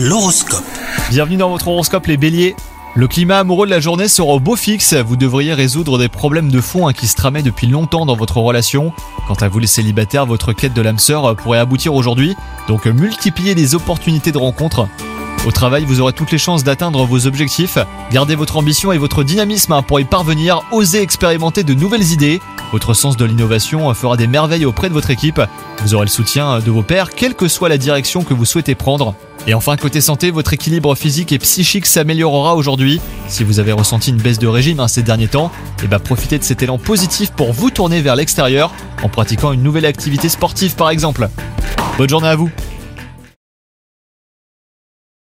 L'horoscope. Bienvenue dans votre horoscope les béliers. Le climat amoureux de la journée sera au beau fixe, vous devriez résoudre des problèmes de fond hein, qui se tramaient depuis longtemps dans votre relation. Quant à vous les célibataires, votre quête de l'âme sœur pourrait aboutir aujourd'hui, donc multipliez les opportunités de rencontre. Au travail, vous aurez toutes les chances d'atteindre vos objectifs. Gardez votre ambition et votre dynamisme hein, pour y parvenir, osez expérimenter de nouvelles idées. Votre sens de l'innovation fera des merveilles auprès de votre équipe. Vous aurez le soutien de vos pairs, quelle que soit la direction que vous souhaitez prendre. Et enfin, côté santé, votre équilibre physique et psychique s'améliorera aujourd'hui. Si vous avez ressenti une baisse de régime hein, ces derniers temps, eh ben, profitez de cet élan positif pour vous tourner vers l'extérieur en pratiquant une nouvelle activité sportive par exemple. Bonne journée à vous